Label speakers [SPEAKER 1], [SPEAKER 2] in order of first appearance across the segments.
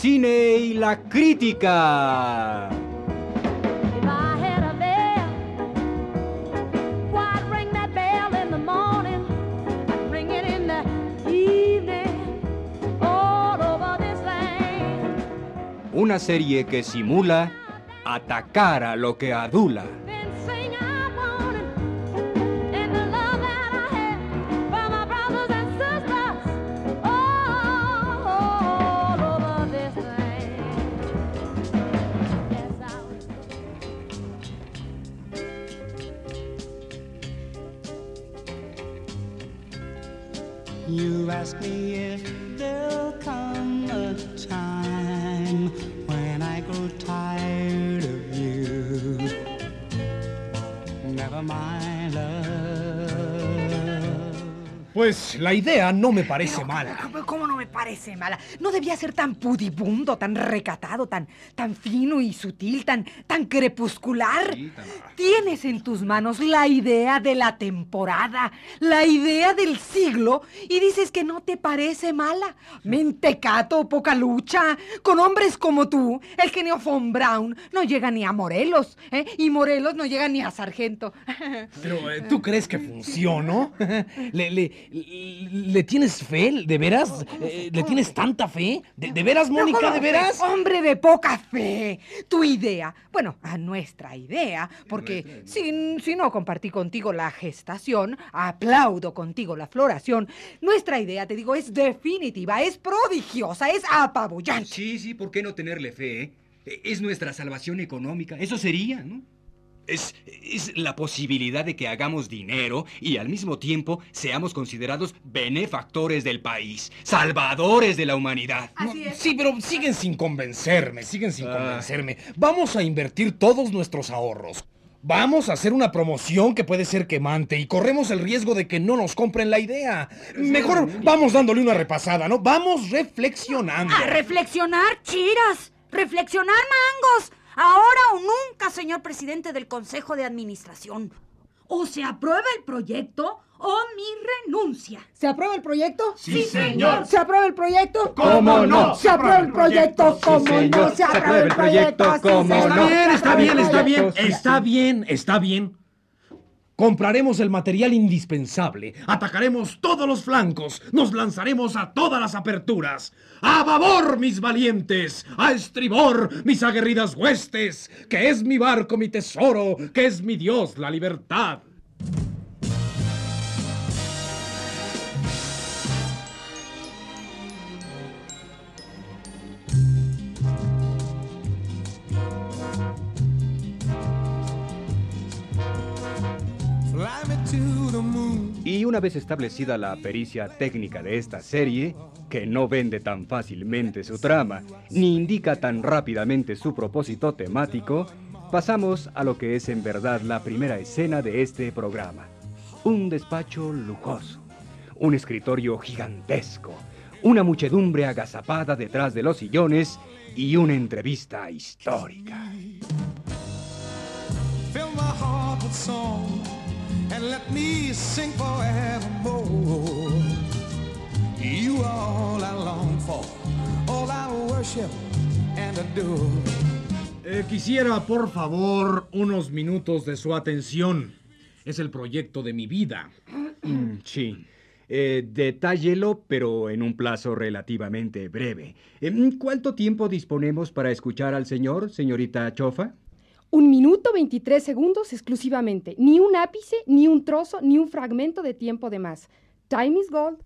[SPEAKER 1] Cine y la crítica. Una serie que simula atacar a lo que adula.
[SPEAKER 2] Pues la idea no me parece mala.
[SPEAKER 3] Parece mala? No debía ser tan pudibundo, tan recatado, tan, tan fino y sutil, tan, tan crepuscular. Tienes en tus manos la idea de la temporada, la idea del siglo, y dices que no te parece mala. Mentecato, poca lucha. Con hombres como tú, el genio von Braun no llega ni a Morelos, ¿eh? y Morelos no llega ni a Sargento.
[SPEAKER 2] Pero eh, ¿tú crees que funcionó? ¿Le, le, le tienes fe? ¿De veras? Eh, ¿Le tienes tanta fe? ¿De, de veras, Mónica?
[SPEAKER 3] ¿cómo
[SPEAKER 2] ¿De veras?
[SPEAKER 3] Hombre de poca fe. Tu idea, bueno, a nuestra idea, porque si, si no compartí contigo la gestación, aplaudo contigo la floración, nuestra idea, te digo, es definitiva, es prodigiosa, es apabullante.
[SPEAKER 1] Sí, sí, ¿por qué no tenerle fe? eh? Es nuestra salvación económica. Eso sería, ¿no? Es, es la posibilidad de que hagamos dinero y al mismo tiempo seamos considerados benefactores del país, salvadores de la humanidad.
[SPEAKER 2] No, Sí, pero siguen sin convencerme, siguen sin
[SPEAKER 1] Ah.
[SPEAKER 2] convencerme. Vamos a invertir todos nuestros ahorros. Vamos a hacer una promoción que puede ser quemante y corremos el riesgo de que no nos compren la idea. Mejor vamos dándole una repasada, ¿no? Vamos reflexionando.
[SPEAKER 4] A reflexionar, chiras. Reflexionar, mangos. Ahora o nunca, señor presidente del Consejo de Administración. O se aprueba el proyecto o mi renuncia.
[SPEAKER 3] ¿Se aprueba el proyecto?
[SPEAKER 2] Sí, señor.
[SPEAKER 3] ¿Se aprueba el proyecto?
[SPEAKER 2] ¿Cómo no?
[SPEAKER 3] ¿Se aprueba el proyecto? ¿Cómo no? ¿Se aprueba el proyecto?
[SPEAKER 1] ¿cómo no?
[SPEAKER 2] Está bien, está bien, está bien, está bien, está bien. Compraremos el material indispensable, atacaremos todos los flancos, nos lanzaremos a todas las aperturas. ¡A babor, mis valientes! ¡A estribor, mis aguerridas huestes! ¡Que es mi barco mi tesoro! ¡Que es mi Dios la libertad!
[SPEAKER 1] Y una vez establecida la pericia técnica de esta serie, que no vende tan fácilmente su trama, ni indica tan rápidamente su propósito temático, pasamos a lo que es en verdad la primera escena de este programa. Un despacho lujoso, un escritorio gigantesco, una muchedumbre agazapada detrás de los sillones y una entrevista histórica.
[SPEAKER 5] And let me sing forevermore. You are all I long for, all I worship and adore.
[SPEAKER 2] Eh, quisiera, por favor, unos minutos de su atención. Es el proyecto de mi vida.
[SPEAKER 1] Sí. Eh, detállelo, pero en un plazo relativamente breve. Em, ¿Cuánto tiempo disponemos para escuchar al señor, señorita Chofa?
[SPEAKER 6] Un minuto 23 segundos exclusivamente. Ni un ápice, ni un trozo, ni un fragmento de tiempo de más. Time is gold.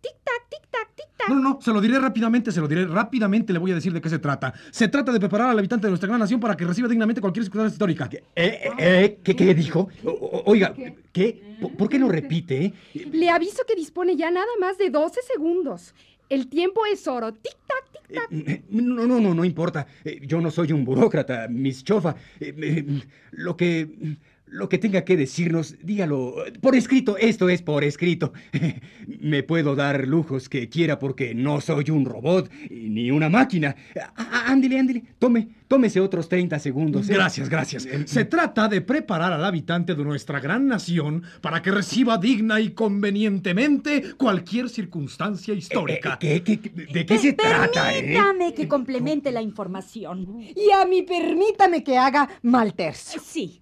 [SPEAKER 6] Tic-tac, tic-tac, tic-tac.
[SPEAKER 2] No, no, no, se lo diré rápidamente, se lo diré rápidamente, le voy a decir de qué se trata. Se trata de preparar al habitante de nuestra gran nación para que reciba dignamente cualquier circunstancia histórica.
[SPEAKER 1] Eh, eh, eh, ¿qué, qué dijo? O- oiga, ¿qué? ¿Por, por qué no repite?
[SPEAKER 6] Le aviso que dispone ya nada más de 12 segundos. El tiempo es oro. Tic-tac, tic-tac.
[SPEAKER 1] Eh, No, no, no, no importa. Eh, Yo no soy un burócrata, Miss Chofa. Eh, eh, Lo que... lo que tenga que decirnos, dígalo por escrito. Esto es por escrito. Me puedo dar lujos que quiera porque no soy un robot ni una máquina. Á- Ándele, ándele. Tome, tómese otros 30 segundos. ¿eh?
[SPEAKER 2] Gracias, gracias. Se trata de preparar al habitante de nuestra gran nación para que reciba digna y convenientemente cualquier circunstancia histórica.
[SPEAKER 1] Eh, ¿qué- qué- qué- ¿De qué se trata, eh?
[SPEAKER 4] Permítame que complemente la información.
[SPEAKER 3] Y a mí permítame que haga mal tercio.
[SPEAKER 4] Sí.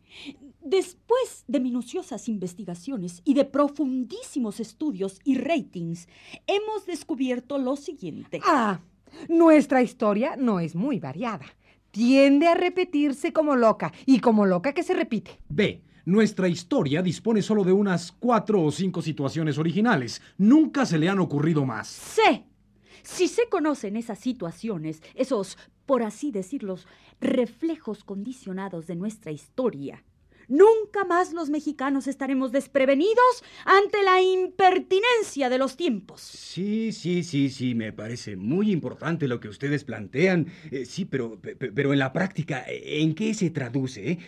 [SPEAKER 4] Después de minuciosas investigaciones y de profundísimos estudios y ratings, hemos descubierto lo siguiente.
[SPEAKER 3] Ah, nuestra historia no es muy variada. Tiende a repetirse como loca y como loca que se repite.
[SPEAKER 2] B. Nuestra historia dispone solo de unas cuatro o cinco situaciones originales. Nunca se le han ocurrido más.
[SPEAKER 4] C. Si se conocen esas situaciones, esos, por así decirlos, reflejos condicionados de nuestra historia, nunca más los mexicanos estaremos desprevenidos ante la impertinencia de los tiempos.
[SPEAKER 1] Sí, sí, sí, sí, me parece muy importante lo que ustedes plantean. Eh, sí, pero, pe- pe- pero en la práctica, ¿en qué se traduce? eh?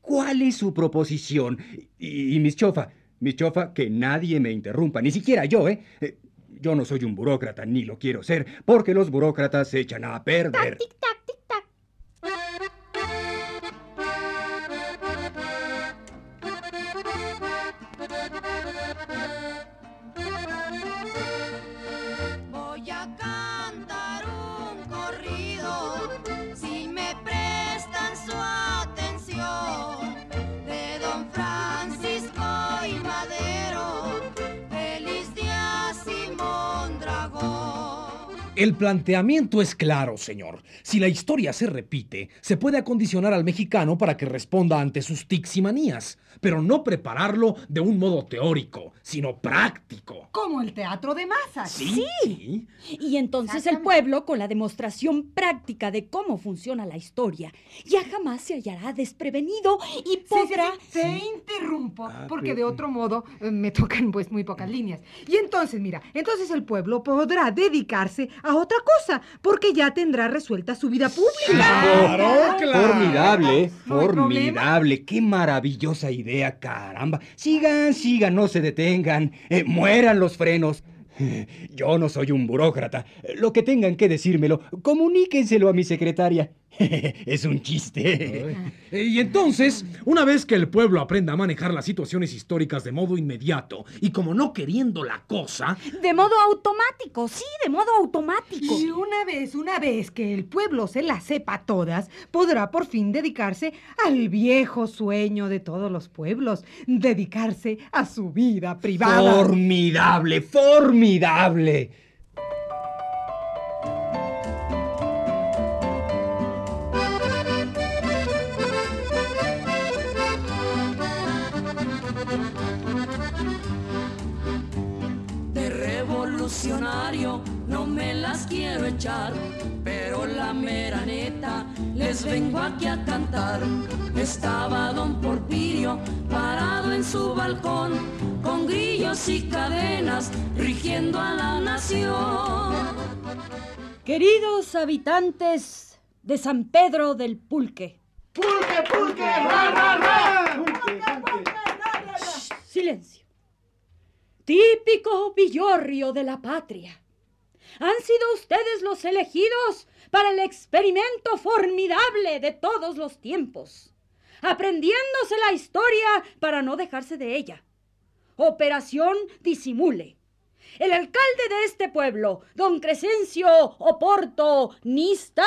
[SPEAKER 1] ¿Cuál es su proposición? Y, y mis chofa, mis chofa, que nadie me interrumpa, ni siquiera yo, ¿eh? Eh, Yo no soy un burócrata, ni lo quiero ser, porque los burócratas se echan a perder.
[SPEAKER 7] Voy
[SPEAKER 2] El planteamiento es claro, señor. Si la historia se repite, se puede acondicionar al mexicano para que responda ante sus tics y manías, pero no prepararlo de un modo teórico, sino práctico.
[SPEAKER 3] Como el teatro de masas.
[SPEAKER 2] Sí.
[SPEAKER 4] Y entonces el pueblo, con la demostración práctica de cómo funciona la historia, ya jamás se hallará desprevenido y
[SPEAKER 3] Sí, sí,
[SPEAKER 4] podrá...
[SPEAKER 3] sí, Te interrumpo,
[SPEAKER 1] Ah,
[SPEAKER 3] porque
[SPEAKER 1] pero-
[SPEAKER 3] de otro modo eh, me tocan pues muy pocas líneas. Y entonces, mira, entonces el pueblo podrá dedicarse a otra cosa, porque ya tendrá resuelta su vida pública.
[SPEAKER 2] Claro, claro.
[SPEAKER 1] Formidable, ¿eh?
[SPEAKER 3] No
[SPEAKER 1] formidable. Qué maravillosa idea, caramba. Sigan, sigan, no se detengan. Eh, mueran los frenos. Yo no soy un burócrata. Lo que tengan que decírmelo, comuníquenselo a mi secretaria. Es un chiste.
[SPEAKER 2] Y entonces, una vez que el pueblo aprenda a manejar las situaciones históricas de modo inmediato y como no queriendo la cosa,
[SPEAKER 4] De modo automático, sí, de modo automático.
[SPEAKER 3] Y una vez, una vez que el pueblo se las sepa todas, podrá por fin dedicarse al viejo sueño de todos los pueblos, dedicarse a su vida privada.
[SPEAKER 1] Formidable, formidable.
[SPEAKER 8] No me las quiero echar, pero la mera neta les vengo aquí a cantar. Estaba don Porfirio parado en su balcón, con grillos y cadenas rigiendo a la nación.
[SPEAKER 4] Queridos habitantes de San Pedro del Pulque. Silencio. Típico villorrio de la patria. Han sido ustedes los elegidos para el experimento formidable de todos los tiempos, aprendiéndose la historia para no dejarse de ella. Operación Disimule. El alcalde de este pueblo, don Crescencio Oporto Nista,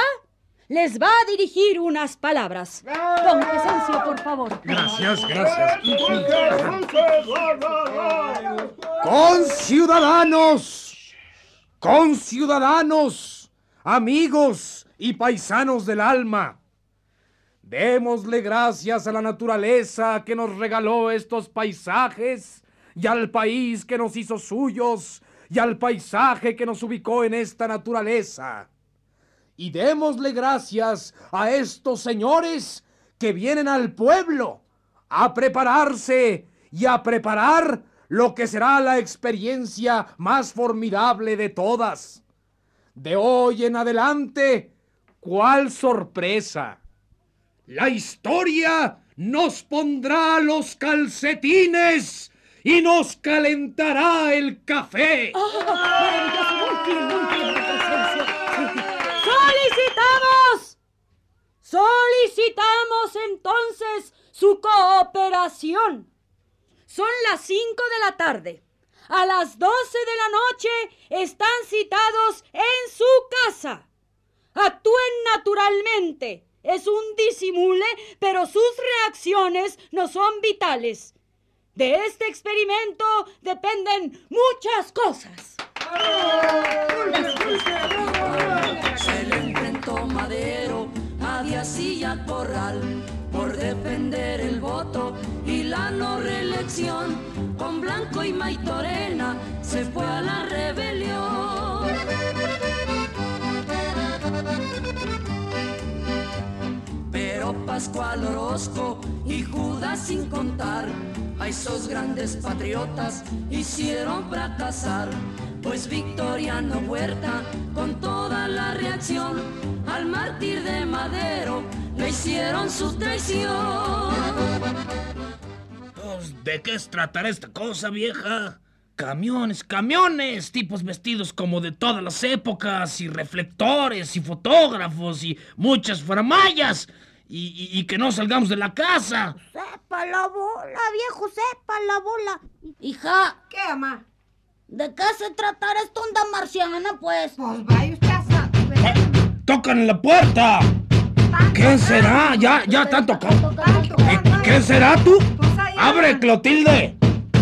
[SPEAKER 4] les va a dirigir unas palabras. Don Crescencio, por favor.
[SPEAKER 2] gracias, gracias.
[SPEAKER 9] Conciudadanos, conciudadanos, amigos y paisanos del alma, démosle gracias a la naturaleza que nos regaló estos paisajes y al país que nos hizo suyos y al paisaje que nos ubicó en esta naturaleza. Y démosle gracias a estos señores que vienen al pueblo a prepararse y a preparar lo que será la experiencia más formidable de todas. De hoy en adelante, ¿cuál sorpresa? La historia
[SPEAKER 2] nos pondrá los calcetines y nos calentará el café.
[SPEAKER 4] ¡Solicitamos! Solicitamos entonces su cooperación. Son las 5 de la tarde. A las 12 de la noche están citados en su casa. Actúen naturalmente. Es un disimule, pero sus reacciones no son vitales. De este experimento dependen muchas cosas.
[SPEAKER 8] Con Blanco y Maitorena se fue a la rebelión. Pero Pascual Orozco y Judas sin contar a esos grandes patriotas hicieron fracasar. Pues Victoriano Huerta, con toda la reacción al mártir de Madero, le hicieron su traición.
[SPEAKER 2] ¿De qué se tratará esta cosa, vieja? Camiones, camiones, tipos vestidos como de todas las épocas, y reflectores, y fotógrafos, y muchas faramayas, y, y- y que no salgamos de la casa.
[SPEAKER 4] Sepa la bola, viejo, sepa la bola. Hija,
[SPEAKER 3] ¿Qué, ama?
[SPEAKER 4] ¿de qué se tratará esta onda marciana, pues?
[SPEAKER 3] Pues vaya usted a saber.
[SPEAKER 2] ¡Tocan en la puerta! ¿Quién será? Ya, ya están tocando. ¿Y ¿Quién será tú? ¡Abre. Clotilde!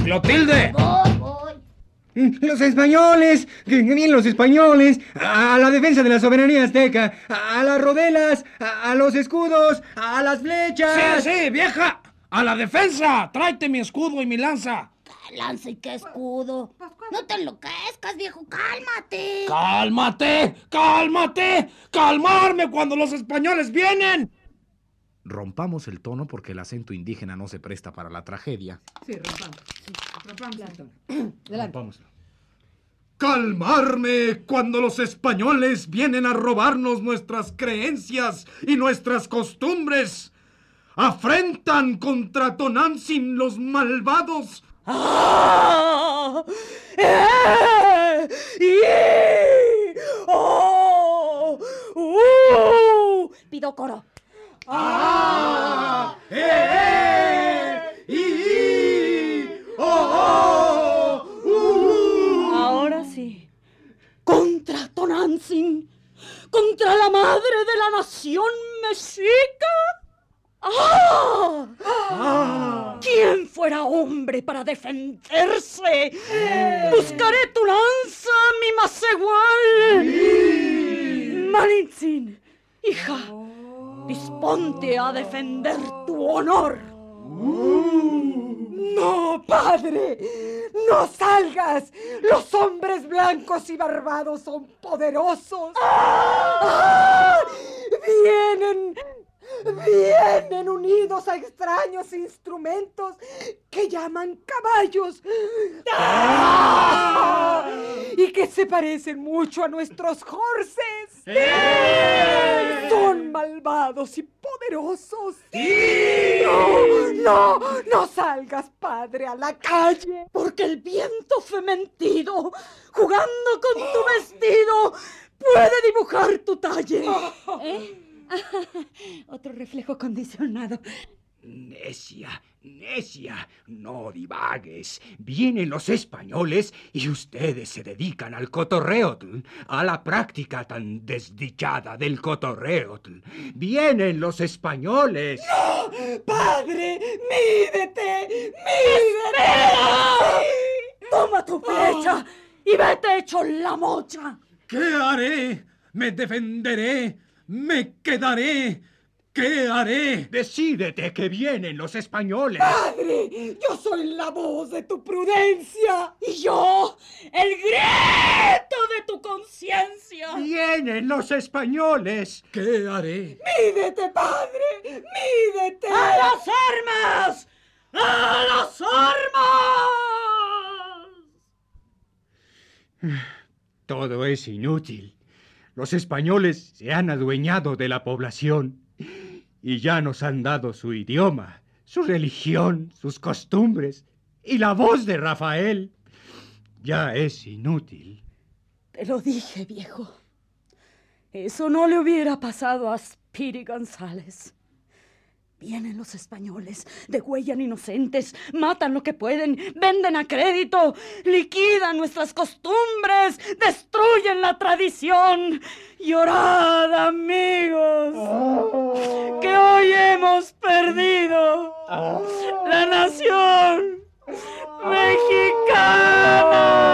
[SPEAKER 2] ¡Clotilde!
[SPEAKER 4] Voy, voy.
[SPEAKER 1] Los españoles, que vienen los españoles, a la defensa de la soberanía azteca, a las rodelas, a, a los escudos, a las flechas.
[SPEAKER 2] ¡Sí, sí, vieja! ¡A la defensa! ¡Tráete mi escudo y mi lanza!
[SPEAKER 4] ¿Qué lanza y qué escudo? No te enloquezcas, viejo, cálmate.
[SPEAKER 2] ¡Cálmate! ¡Cálmate! ¡Calmarme cuando los españoles vienen!
[SPEAKER 9] Rompamos el tono porque el acento indígena no se presta para la tragedia.
[SPEAKER 3] Sí, rompamos. Rompamos el tono.
[SPEAKER 1] Rompámoslo.
[SPEAKER 2] Calmarme cuando los españoles vienen a robarnos nuestras creencias y nuestras costumbres. Afrentan contra Tonantzin los malvados.
[SPEAKER 4] ¡Ah! ¡Eh! ¡Y! ¡Oh! ¡Uh! Pido coro.
[SPEAKER 2] ¡Ah! ¡Eh! ¡Y! ¡Oh! ¡Uh!
[SPEAKER 4] Ahora sí. Contra Tonantzin. Contra la madre de la nación mexica. ¡Ah! ¿Quién fuera hombre para defenderse? Buscaré tu lanza, mi Macegual. Malintzin, hija, a defender tu honor.
[SPEAKER 3] No, padre, no salgas. Los hombres blancos y barbados son poderosos. ¡Ah! Vienen, vienen unidos a extraños instrumentos que llaman caballos. ¡Ah! Y que se parecen mucho a nuestros horses. Son malvados y poderosos. No, no, no salgas, padre, a la calle.
[SPEAKER 4] Porque el viento fementido, jugando con tu vestido, puede dibujar tu talle. ¿Eh? Otro reflejo condicionado.
[SPEAKER 1] Necia, necia, no divagues. Vienen los españoles y ustedes se dedican al cotorreotl, a la práctica tan desdichada del cotorreotl. Vienen los españoles.
[SPEAKER 3] Padre, mídete, mídete.
[SPEAKER 4] Toma tu flecha y vete hecho la mocha.
[SPEAKER 2] ¿Qué haré? ¿Me defenderé? ¿Me quedaré? ¿Qué haré?
[SPEAKER 1] Decídete que vienen los españoles.
[SPEAKER 3] Padre, yo soy la voz de tu prudencia.
[SPEAKER 4] Y yo, el grito de tu conciencia.
[SPEAKER 1] Vienen los españoles.
[SPEAKER 2] ¿Qué haré?
[SPEAKER 3] Mídete, padre, mídete.
[SPEAKER 4] ¡A las armas! ¡A las armas!
[SPEAKER 1] Todo es inútil. Los españoles se han adueñado de la población y ya nos han dado su idioma, su religión, sus costumbres y la voz de Rafael. Ya es inútil.
[SPEAKER 4] Te lo dije, viejo. Eso no le hubiera pasado a Spiri González. Vienen los españoles, degüellan inocentes, matan lo que pueden, venden a crédito, liquidan nuestras costumbres, destruyen la tradición. Llorad, amigos, que hoy hemos perdido la nación mexicana.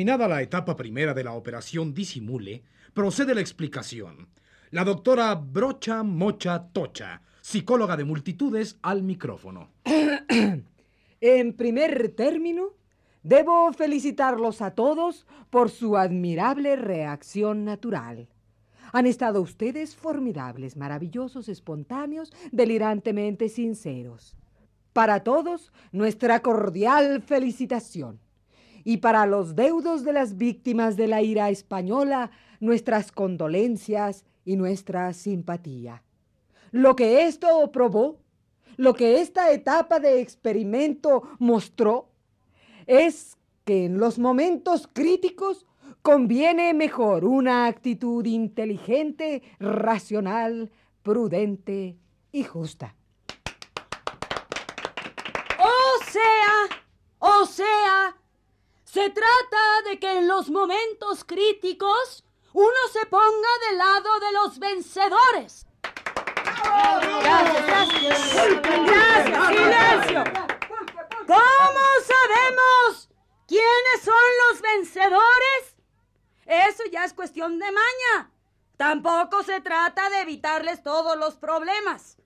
[SPEAKER 2] Terminada la etapa primera de la operación Disimule, procede la explicación. La doctora Brocha Mocha Tocha, psicóloga de multitudes, al micrófono.
[SPEAKER 3] En primer término, debo felicitarlos a todos por su admirable reacción natural. Han estado ustedes formidables, maravillosos, espontáneos, delirantemente sinceros. Para todos, nuestra cordial felicitación. Y para los deudos de las víctimas de la ira española, nuestras condolencias y nuestra simpatía. Lo que esto probó, lo que esta etapa de experimento mostró, es que en los momentos críticos conviene mejor una actitud inteligente, racional, prudente y justa.
[SPEAKER 4] O sea, o sea, se trata de que en los momentos críticos uno se ponga del lado de los vencedores. Gracias, gracias. Gracias, silencio. ¿Cómo sabemos quiénes son los vencedores? Eso ya es cuestión de maña. Tampoco se trata de evitarles todos los problemas.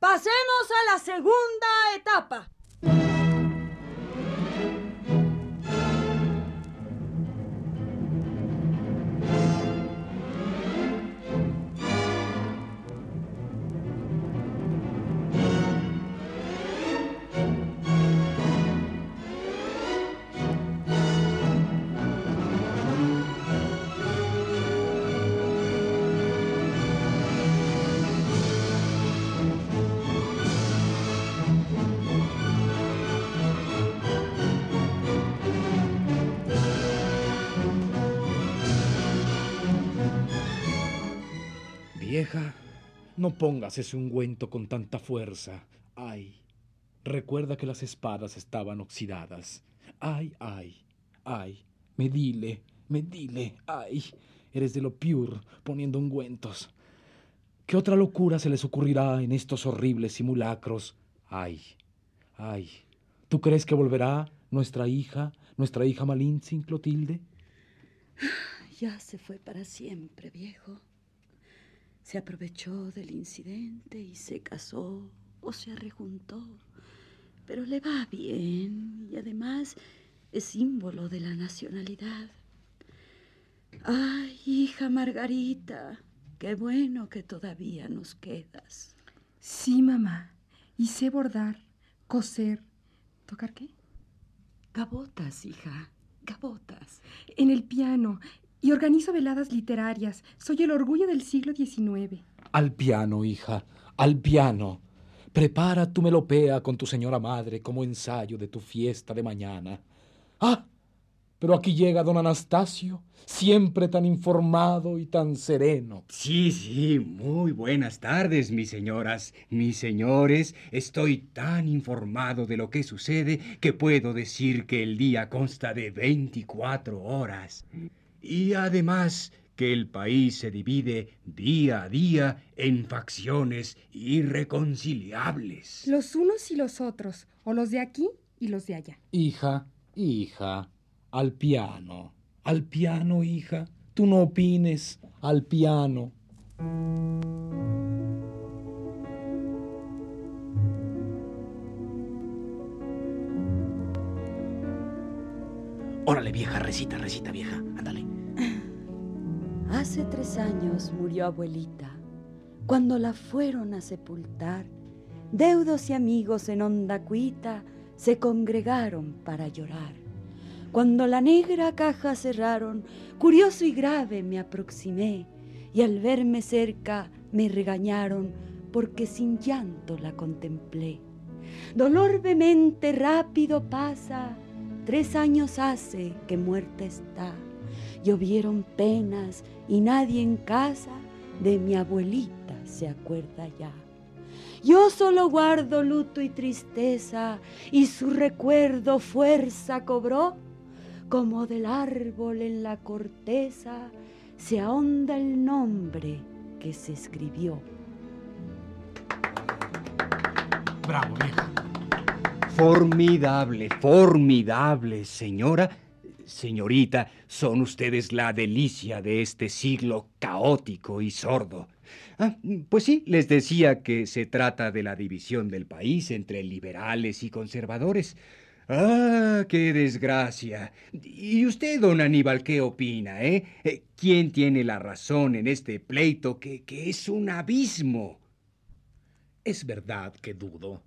[SPEAKER 4] Pasemos a la segunda etapa.
[SPEAKER 2] No pongas ese ungüento con tanta fuerza. Ay, recuerda que las espadas estaban oxidadas. Ay, ay, ay, medile, medile, ay, eres de lo pure poniendo ungüentos. ¿Qué otra locura se les ocurrirá en estos horribles simulacros? Ay, ay, ¿tú crees que volverá nuestra hija, nuestra hija Malintzin, Clotilde?
[SPEAKER 4] Ya se fue para siempre, viejo. Se aprovechó del incidente y se casó o se rejuntó. Pero le va bien y además es símbolo de la nacionalidad. Ay, hija Margarita, qué bueno que todavía nos quedas.
[SPEAKER 6] Sí, mamá. Y sé bordar, coser. ¿Tocar qué?
[SPEAKER 4] Gabotas, hija, gabotas.
[SPEAKER 6] En el piano. Y organizo veladas literarias. Soy el orgullo del siglo XIX.
[SPEAKER 2] Al piano, hija, al piano. Prepara tu melopea con tu señora madre como ensayo de tu fiesta de mañana. Ah, pero aquí llega don Anastasio, siempre tan informado y tan sereno.
[SPEAKER 1] Sí, sí, muy buenas tardes, mis señoras, mis señores. Estoy tan informado de lo que sucede que puedo decir que el día consta de 24 horas. Y además que el país se divide día a día en facciones irreconciliables.
[SPEAKER 6] Los unos y los otros. O los de aquí y los de allá.
[SPEAKER 2] Hija, hija, al piano, al piano, hija. Tú no opines, al piano. Órale, vieja, recita, recita, vieja. Ándale.
[SPEAKER 4] Hace tres años murió abuelita. Cuando la fueron a sepultar, deudos y amigos en honda cuita se congregaron para llorar. Cuando la negra caja cerraron, curioso y grave me aproximé, y al verme cerca me regañaron porque sin llanto la contemplé. Dolor vehemente rápido pasa, tres años hace que muerta está. Llovieron penas y nadie en casa de mi abuelita se acuerda ya. Yo solo guardo luto y tristeza y su recuerdo fuerza cobró, como del árbol en la corteza se ahonda el nombre que se escribió.
[SPEAKER 2] Bravo, vieja.
[SPEAKER 1] Formidable, formidable, señora. Señorita, son ustedes la delicia de este siglo caótico y sordo. Ah, pues sí, les decía que se trata de la división del país entre liberales y conservadores. Ah, qué desgracia. ¿Y usted, don Aníbal, qué opina, eh? Eh, ¿Quién tiene la razón en este pleito que, que es un abismo?
[SPEAKER 2] Es verdad que dudo.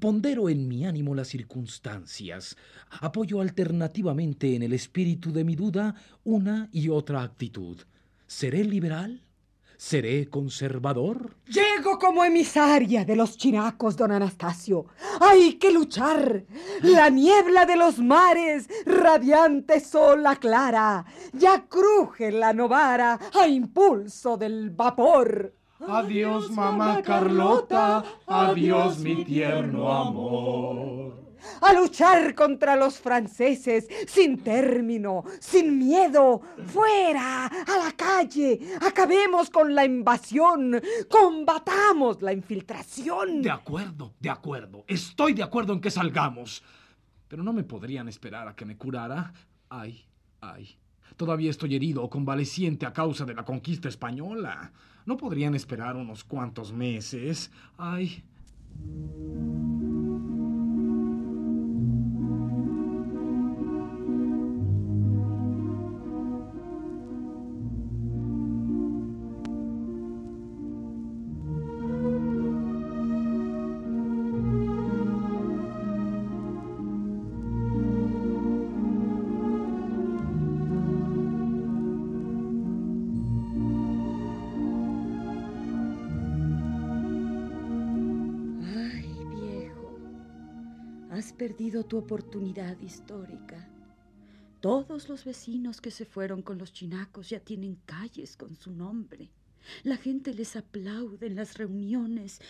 [SPEAKER 2] Pondero en mi ánimo las circunstancias. Apoyo alternativamente en el espíritu de mi duda una y otra actitud. ¿Seré liberal? ¿Seré conservador?
[SPEAKER 3] Llego como emisaria de los chinacos, don Anastasio. ¡Hay que luchar! La niebla de los mares, radiante sola clara, ya cruje la novara a impulso del vapor.
[SPEAKER 10] Adiós, mamá Carlota, adiós, mi tierno amor.
[SPEAKER 3] A luchar contra los franceses, sin término, sin miedo, fuera, a la calle, acabemos con la invasión, combatamos la infiltración.
[SPEAKER 2] De acuerdo, de acuerdo. Estoy de acuerdo en que salgamos. Pero no me podrían esperar a que me curara. Ay, ay. Todavía estoy herido o convaleciente a causa de la conquista española. ¿No podrían esperar unos cuantos meses? Ay.
[SPEAKER 4] Has perdido tu oportunidad histórica. Todos los vecinos que se fueron con los chinacos ya tienen calles con su nombre. La gente les aplaude en las reuniones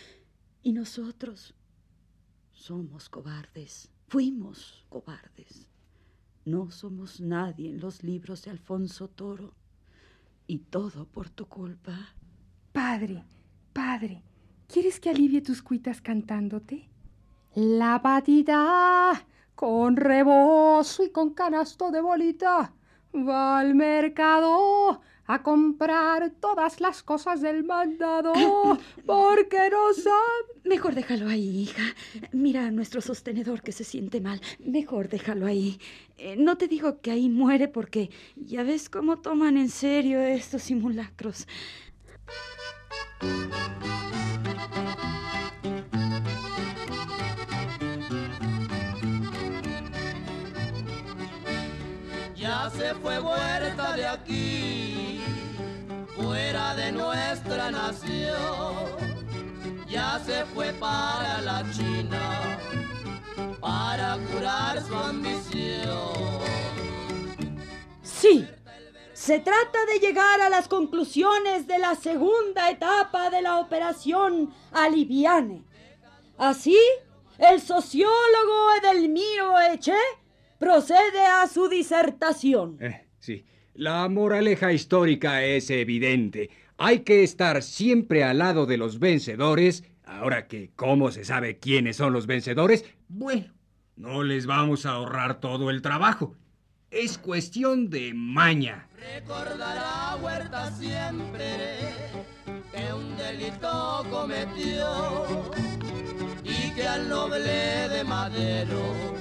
[SPEAKER 4] y nosotros somos cobardes. Fuimos cobardes. No somos nadie en los libros de Alfonso Toro. Y todo por tu culpa.
[SPEAKER 6] Padre, padre, ¿quieres que alivie tus cuitas cantándote? La batida con rebozo y con canasto de bolita va al mercado a comprar todas las cosas del mandado porque no sabe.
[SPEAKER 4] Mejor déjalo ahí, hija. Mira a nuestro sostenedor que se siente mal. Mejor déjalo ahí. Eh, no te digo que ahí muere porque ya ves cómo toman en serio estos simulacros.
[SPEAKER 11] Se fue huerta de aquí, fuera de nuestra nación. Ya se fue para la China, para curar su ambición.
[SPEAKER 4] Sí, se trata de llegar a las conclusiones de la segunda etapa de la operación Aliviane. Así, el sociólogo Edelmiro Eche procede a su disertación.
[SPEAKER 1] Eh, sí, la moraleja histórica es evidente. Hay que estar siempre al lado de los vencedores. Ahora que, ¿cómo se sabe quiénes son los vencedores? Bueno, no les vamos a ahorrar todo el trabajo. Es cuestión de maña.
[SPEAKER 11] Recordará Huerta siempre delito cometió y que al noble de Madero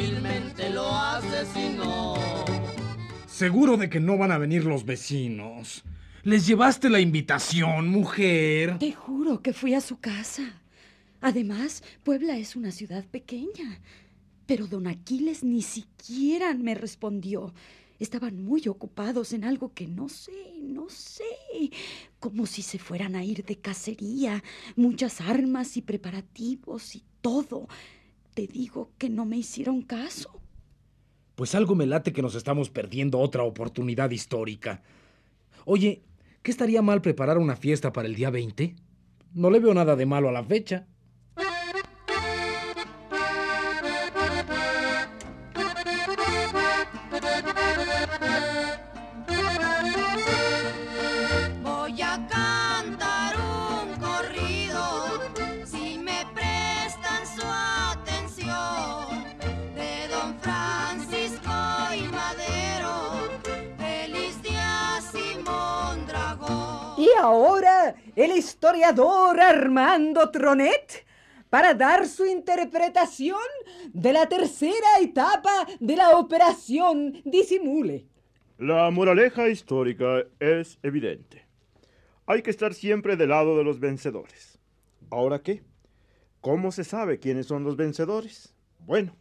[SPEAKER 11] vilmente lo asesinó.
[SPEAKER 2] Seguro de que no van a venir los vecinos. Les llevaste la invitación, mujer.
[SPEAKER 4] Te juro que fui a su casa. Además, Puebla es una ciudad pequeña. Pero don Aquiles ni siquiera me respondió. Estaban muy ocupados en algo que no sé, no sé. Como si se fueran a ir de cacería. Muchas armas y preparativos y todo. Te digo que no me hicieron caso.
[SPEAKER 2] Pues algo me late que nos estamos perdiendo otra oportunidad histórica. Oye, ¿qué estaría mal preparar una fiesta para el día 20? No le veo nada de malo a la fecha.
[SPEAKER 3] El historiador Armando Tronet para dar su interpretación de la tercera etapa de la operación Disimule.
[SPEAKER 12] La moraleja histórica es evidente. Hay que estar siempre del lado de los vencedores. ¿Ahora qué? ¿Cómo se sabe quiénes son los vencedores? Bueno,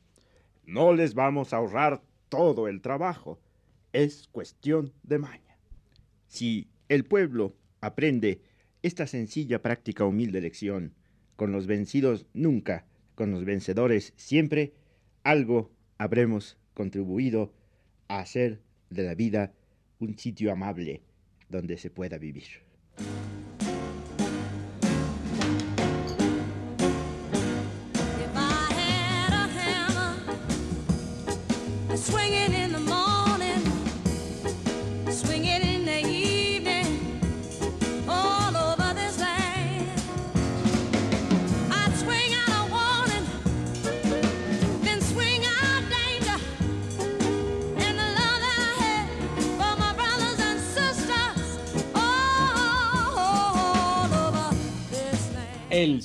[SPEAKER 12] no les vamos a ahorrar todo el trabajo. Es cuestión de maña. Si el pueblo aprende esta sencilla, práctica, humilde lección, con los vencidos nunca, con los vencedores siempre, algo habremos contribuido a hacer de la vida un sitio amable donde se pueda vivir.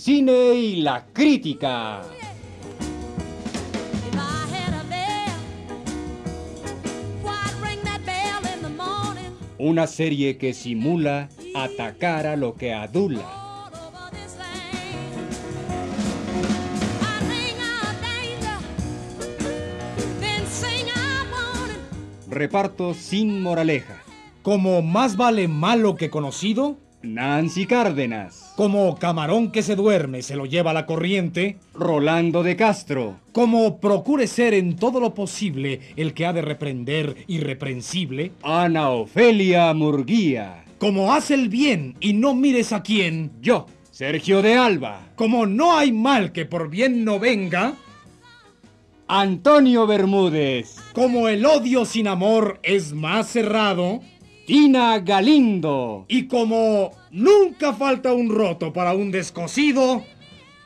[SPEAKER 1] Cine y la crítica. Una serie que simula atacar a lo que adula. Reparto sin moraleja.
[SPEAKER 2] Como más vale malo que conocido,
[SPEAKER 1] Nancy Cárdenas.
[SPEAKER 2] Como camarón que se duerme se lo lleva la corriente,
[SPEAKER 1] Rolando de Castro.
[SPEAKER 2] como procure ser en todo lo posible el que ha de reprender irreprensible,
[SPEAKER 1] Ana Ofelia Murguía.
[SPEAKER 2] como hace el bien y no mires a quién,
[SPEAKER 1] Yo, Sergio de Alba.
[SPEAKER 2] como no hay mal que por bien no venga,
[SPEAKER 1] Antonio Bermúdez.
[SPEAKER 2] como el odio sin amor es más cerrado,
[SPEAKER 1] Tina Galindo.
[SPEAKER 2] y como nunca falta un roto para un descosido,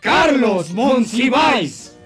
[SPEAKER 1] Carlos Monsiváis.